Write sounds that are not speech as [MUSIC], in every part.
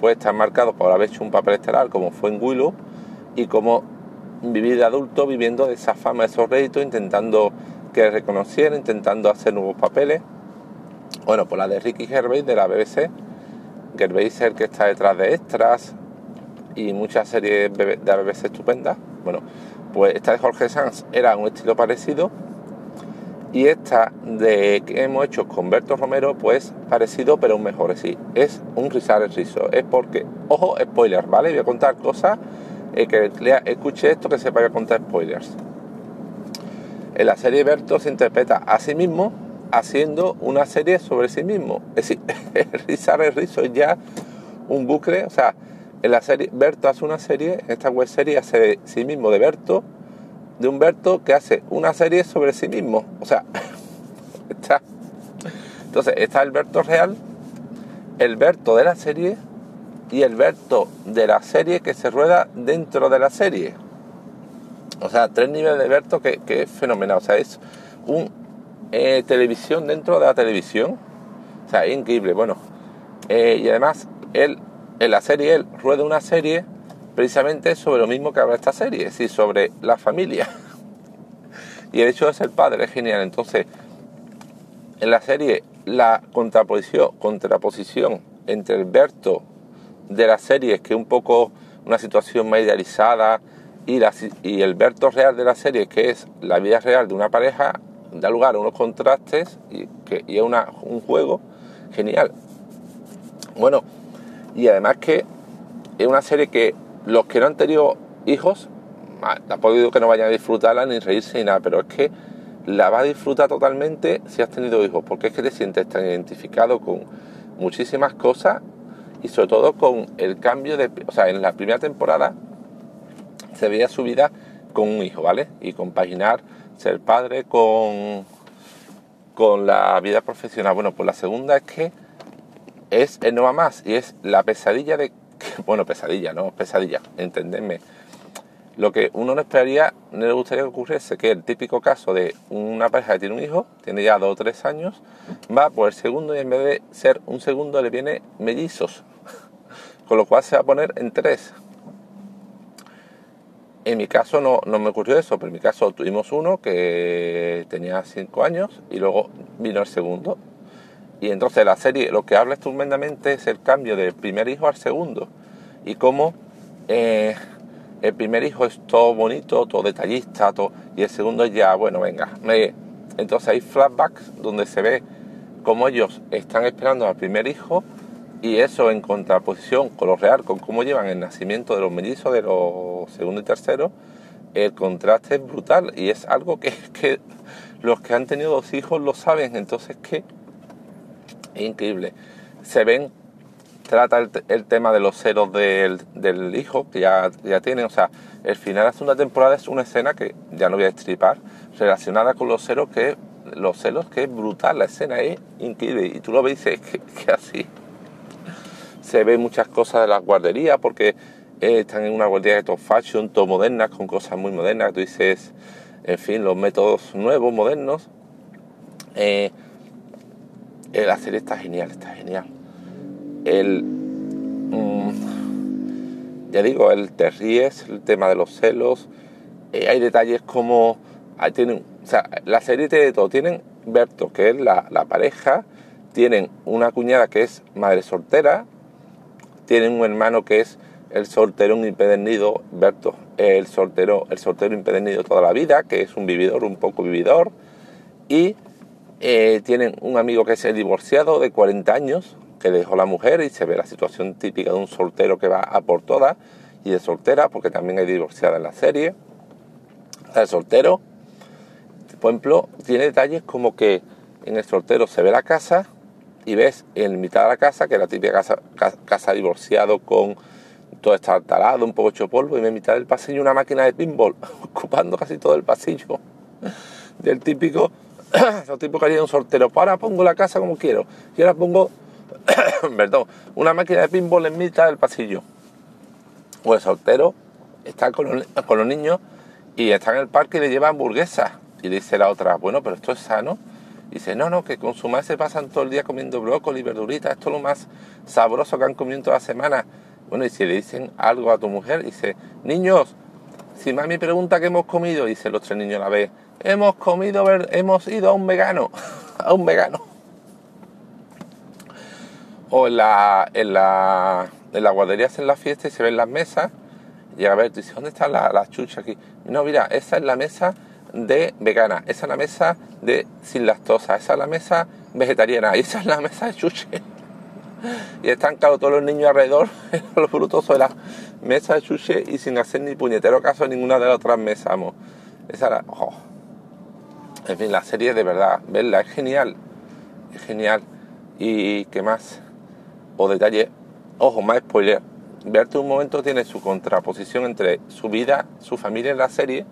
fue estar marcado por haber hecho un papel estelar como fue en Willow y como vivir de adulto viviendo de esa fama, de esos réditos, intentando que reconocieran, intentando hacer nuevos papeles. Bueno, pues la de Ricky Gervais de la BBC, Gervais es el que está detrás de Extras y muchas series de la BBC estupendas. Bueno, pues esta de Jorge Sanz era un estilo parecido y esta de que hemos hecho con Berto Romero, pues parecido pero un mejor. Sí, es un rizar el rizo. Es porque, ojo, spoiler, ¿vale? Voy a contar cosas eh, que lea, escuche esto que sepa a contar spoilers. En la serie Berto se interpreta a sí mismo haciendo una serie sobre sí mismo. Es decir, rizar [LAUGHS] el rizo es ya un bucle. O sea, en la serie Berto hace una serie, esta web serie hace sí mismo de Berto de Humberto que hace una serie sobre sí mismo. O sea, [LAUGHS] está. Entonces está el Berto real, el Berto de la serie y el Berto de la serie que se rueda dentro de la serie. O sea, tres niveles de Berto que, es fenomenal. O sea, es un eh, televisión dentro de la televisión. O sea, increíble. Bueno, eh, y además, él, en la serie, él rueda una serie precisamente sobre lo mismo que habla esta serie, es decir, sobre la familia. [LAUGHS] y el hecho de ser padre es genial. Entonces, en la serie, la contraposición, contraposición entre el Berto de la serie, que es un poco una situación más idealizada, y, el Berto real de la serie, que es la vida real de una pareja, da lugar a unos contrastes y, que, y es una, un juego genial. Bueno, y además que es una serie que los que no han tenido hijos, tampoco digo que no vayan a disfrutarla ni reírse ni nada, pero es que la va a disfrutar totalmente si has tenido hijos, porque es que te sientes tan identificado con muchísimas cosas y sobre todo con el cambio de... O sea, en la primera temporada se veía su vida con un hijo, ¿vale? Y compaginar ser padre con, con la vida profesional. Bueno, pues la segunda es que es el no más y es la pesadilla de [LAUGHS] bueno, pesadilla, ¿no? Pesadilla, entendedme. Lo que uno no esperaría, no le gustaría que ocurriese, que el típico caso de una pareja que tiene un hijo, tiene ya dos o tres años, va por el segundo y en vez de ser un segundo le viene mellizos, [LAUGHS] con lo cual se va a poner en tres. En mi caso no, no, me ocurrió eso, pero en mi caso tuvimos uno que tenía cinco años y luego vino el segundo y entonces la serie lo que habla estupendamente es el cambio del primer hijo al segundo y cómo eh, el primer hijo es todo bonito, todo detallista, todo, y el segundo ya, bueno, venga. entonces hay flashbacks donde se ve cómo ellos están esperando al primer hijo y eso en contraposición con lo real, con cómo llevan el nacimiento de los mellizos de los segundo y tercero, el contraste es brutal y es algo que, [LAUGHS] que los que han tenido dos hijos lo saben, entonces que increíble. Se ven, trata el, tema de los ceros del, hijo que ya, ya tiene, o sea, el final de una temporada es una escena que ya no voy a estripar, relacionada con los ceros que los celos que es brutal, la escena es increíble. Y tú lo ves y dices [LAUGHS] que, así se ven muchas cosas de la guardería porque eh, están en una guardería de top fashion, todo moderna, con cosas muy modernas, tú dices, en fin, los métodos nuevos, modernos. Eh, la serie está genial, está genial. El, mm, ya digo, el te ríes, el tema de los celos. Eh, hay detalles como. tienen, o sea, la serie tiene todo. Tienen Berto, que es la, pareja. Tienen una cuñada que es madre soltera. Tienen un hermano que es el soltero un impedernido, Berto, el soltero, el soltero impedernido toda la vida, que es un vividor, un poco vividor. Y eh, tienen un amigo que es el divorciado de 40 años, que dejó la mujer y se ve la situación típica de un soltero que va a por todas y de soltera, porque también hay divorciada en la serie. El soltero, por ejemplo, tiene detalles como que en el soltero se ve la casa y ves en mitad de la casa, que es la típica casa, casa, divorciado con todo está talado, un poco hecho polvo, y en mitad del pasillo una máquina de pinball, [LAUGHS] ocupando casi todo el pasillo. Del típico [COUGHS] los tipos que harían un sortero. Pues ahora pongo la casa como quiero. Y ahora pongo, [COUGHS] perdón, una máquina de pinball en mitad del pasillo. O el soltero está con los, niños y está en el parque y le lleva hamburguesas. Y dice la otra, bueno, pero esto es sano. Dice, no, no, que con su madre se pasan todo el día comiendo brócoli, verduritas, esto es lo más sabroso que han comido toda la semana. Bueno, y si le dicen algo a tu mujer, dice, niños, si mami pregunta qué hemos comido, dice los tres niños a la vez, hemos comido, hemos ido a un vegano, [LAUGHS] a un vegano. O en la, en la, en la guardería hacen la fiesta y se ven las mesas, y a ver, dice, ¿dónde está la, la chucha aquí? No, mira, esa es la mesa de vegana, esa es la mesa de sin lactosa, esa es la mesa vegetariana y esa es la mesa de chuche. [LAUGHS] Y están claro todos los niños alrededor, [LAUGHS] los frutos de la mesa de chuche y sin hacer ni puñetero caso a ninguna de las otras mesas. Esa era, En fin, la serie de verdad, verla es genial, es genial. Y qué más, o detalle, ojo, más spoiler. Verte un momento tiene su contraposición entre su vida, su familia en la serie,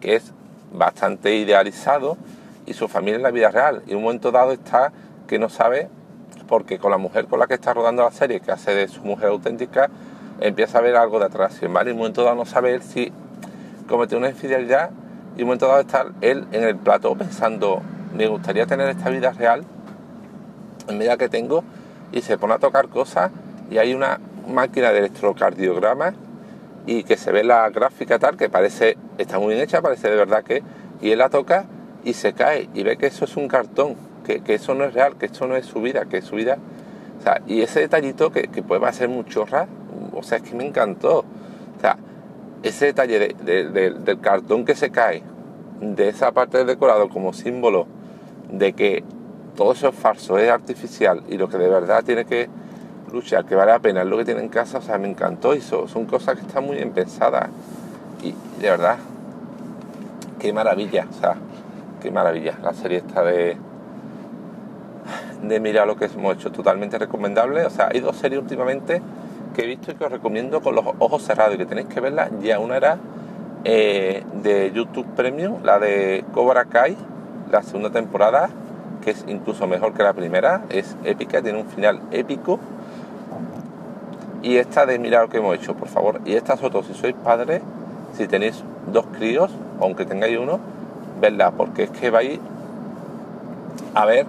que es bastante idealizado y su familia en la vida real. Y un momento dado está que no sabe, porque con la mujer con la que está rodando la serie, que hace de su mujer auténtica, empieza a ver algo de atracción, ¿vale? Y un momento dado no sabe si cometió una infidelidad y un momento dado está él en el plato pensando, me gustaría tener esta vida real en medida que tengo y se pone a tocar cosas y hay una máquina de electrocardiograma y que se ve la gráfica tal que parece, está muy bien hecha, parece de verdad que, y él la toca y se cae y ve que eso es un cartón, que, eso no es real, que esto no es su vida, que su vida, o sea, y ese detallito que, que puede ser muy chorra, o sea, es que me encantó, o sea, ese detalle del cartón que se cae, de esa parte del decorado como símbolo de que todo eso es falso, es artificial y lo que de verdad tiene que luchar, que vale la pena, es lo que tiene en casa, o sea, me encantó eso, son cosas que están muy bien pensadas y de verdad, qué maravilla, o sea, qué maravilla, la serie está de de mirar lo que hemos hecho, totalmente recomendable, o sea, hay dos series últimamente que he visto y que os recomiendo con los ojos cerrados y que tenéis que verla ya, una era eh, de YouTube Premium, la de Cobra Kai, la segunda temporada, que es incluso mejor que la primera, es épica, tiene un final épico y esta de mirar lo que hemos hecho, por favor. Y esta sobre todo si sois padres, si tenéis dos críos, aunque tengáis uno, vedla, porque es que vais a ver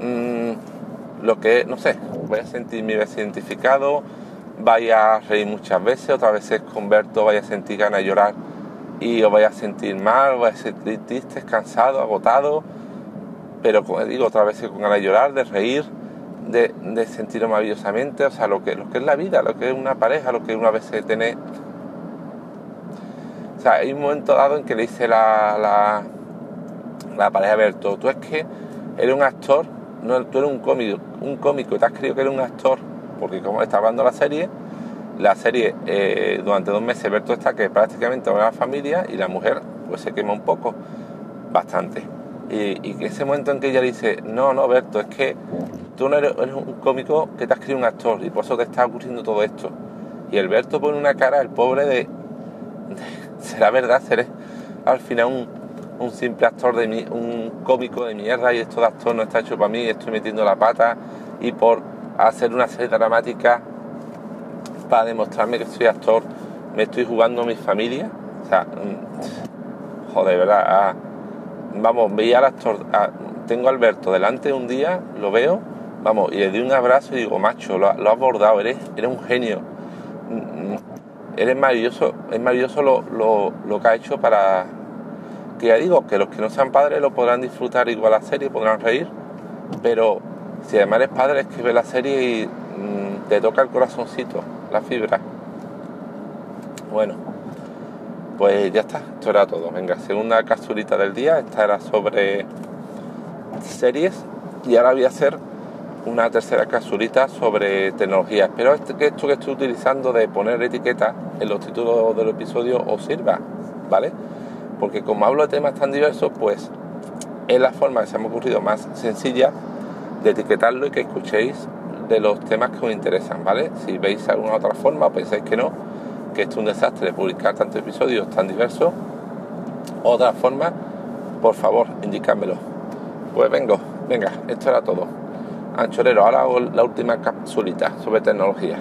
mmm, lo que, no sé, voy a sentirme identificado, vais a reír muchas veces, otras veces con Berto vais a sentir ganas de llorar y os vais a sentir mal, vais a sentir tristes, cansados, agotados, pero como digo, otras veces con ganas de llorar, de reír de, de sentirlo maravillosamente, o sea, lo que, lo que es la vida, lo que es una pareja, lo que una vez se tiene... O sea, hay un momento dado en que le dice la, la, pareja Berto, tú es que eres un actor, tú eres un cómico, un cómico, te has creído que eres un actor, porque como está hablando la serie, la serie eh, durante dos meses Berto está que prácticamente una familia y la mujer pues se quema un poco, bastante. Y, que ese momento en que ella dice, no, no, Berto, es que tú no eres, un cómico que te has creído un actor y por eso te está ocurriendo todo esto. Y Alberto pone una cara, el pobre, de, [LAUGHS] será verdad, seré al final un, simple actor, de mi, un cómico de mierda y esto de actor no está hecho para mí, estoy metiendo la pata y por hacer una serie dramática para demostrarme que soy actor me estoy jugando a mi familia. O sea, mm, joder, ¿verdad? Ah, vamos, veía al actor, ah, tengo a Alberto delante un día, lo veo Vamos, y le di un abrazo y digo, macho, lo, lo has bordado, eres, eres un genio. Mm, eres maravilloso, es maravilloso lo, lo, que ha hecho para, que ya digo, que los que no sean padres lo podrán disfrutar igual la serie, podrán reír, pero si además eres padre es que ves la serie y mm, te toca el corazoncito, la fibra. Bueno, pues ya está, esto era todo. Venga, segunda capsulita del día, esta era sobre series y ahora voy a hacer una tercera capsulita sobre tecnología. Espero que esto que estoy utilizando de poner etiquetas en los títulos del episodio os sirva, ¿vale? Porque como hablo de temas tan diversos, pues es la forma que se me ha ocurrido más sencilla de etiquetarlo y que escuchéis de los temas que os interesan, ¿vale? Si veis alguna otra forma o pensáis que no, que esto es un desastre publicar tantos episodios tan diversos, otra forma, por favor, indicádmelo. Pues vengo, venga, esto era todo. Anchorero, ahora hago la última capsulita sobre tecnología.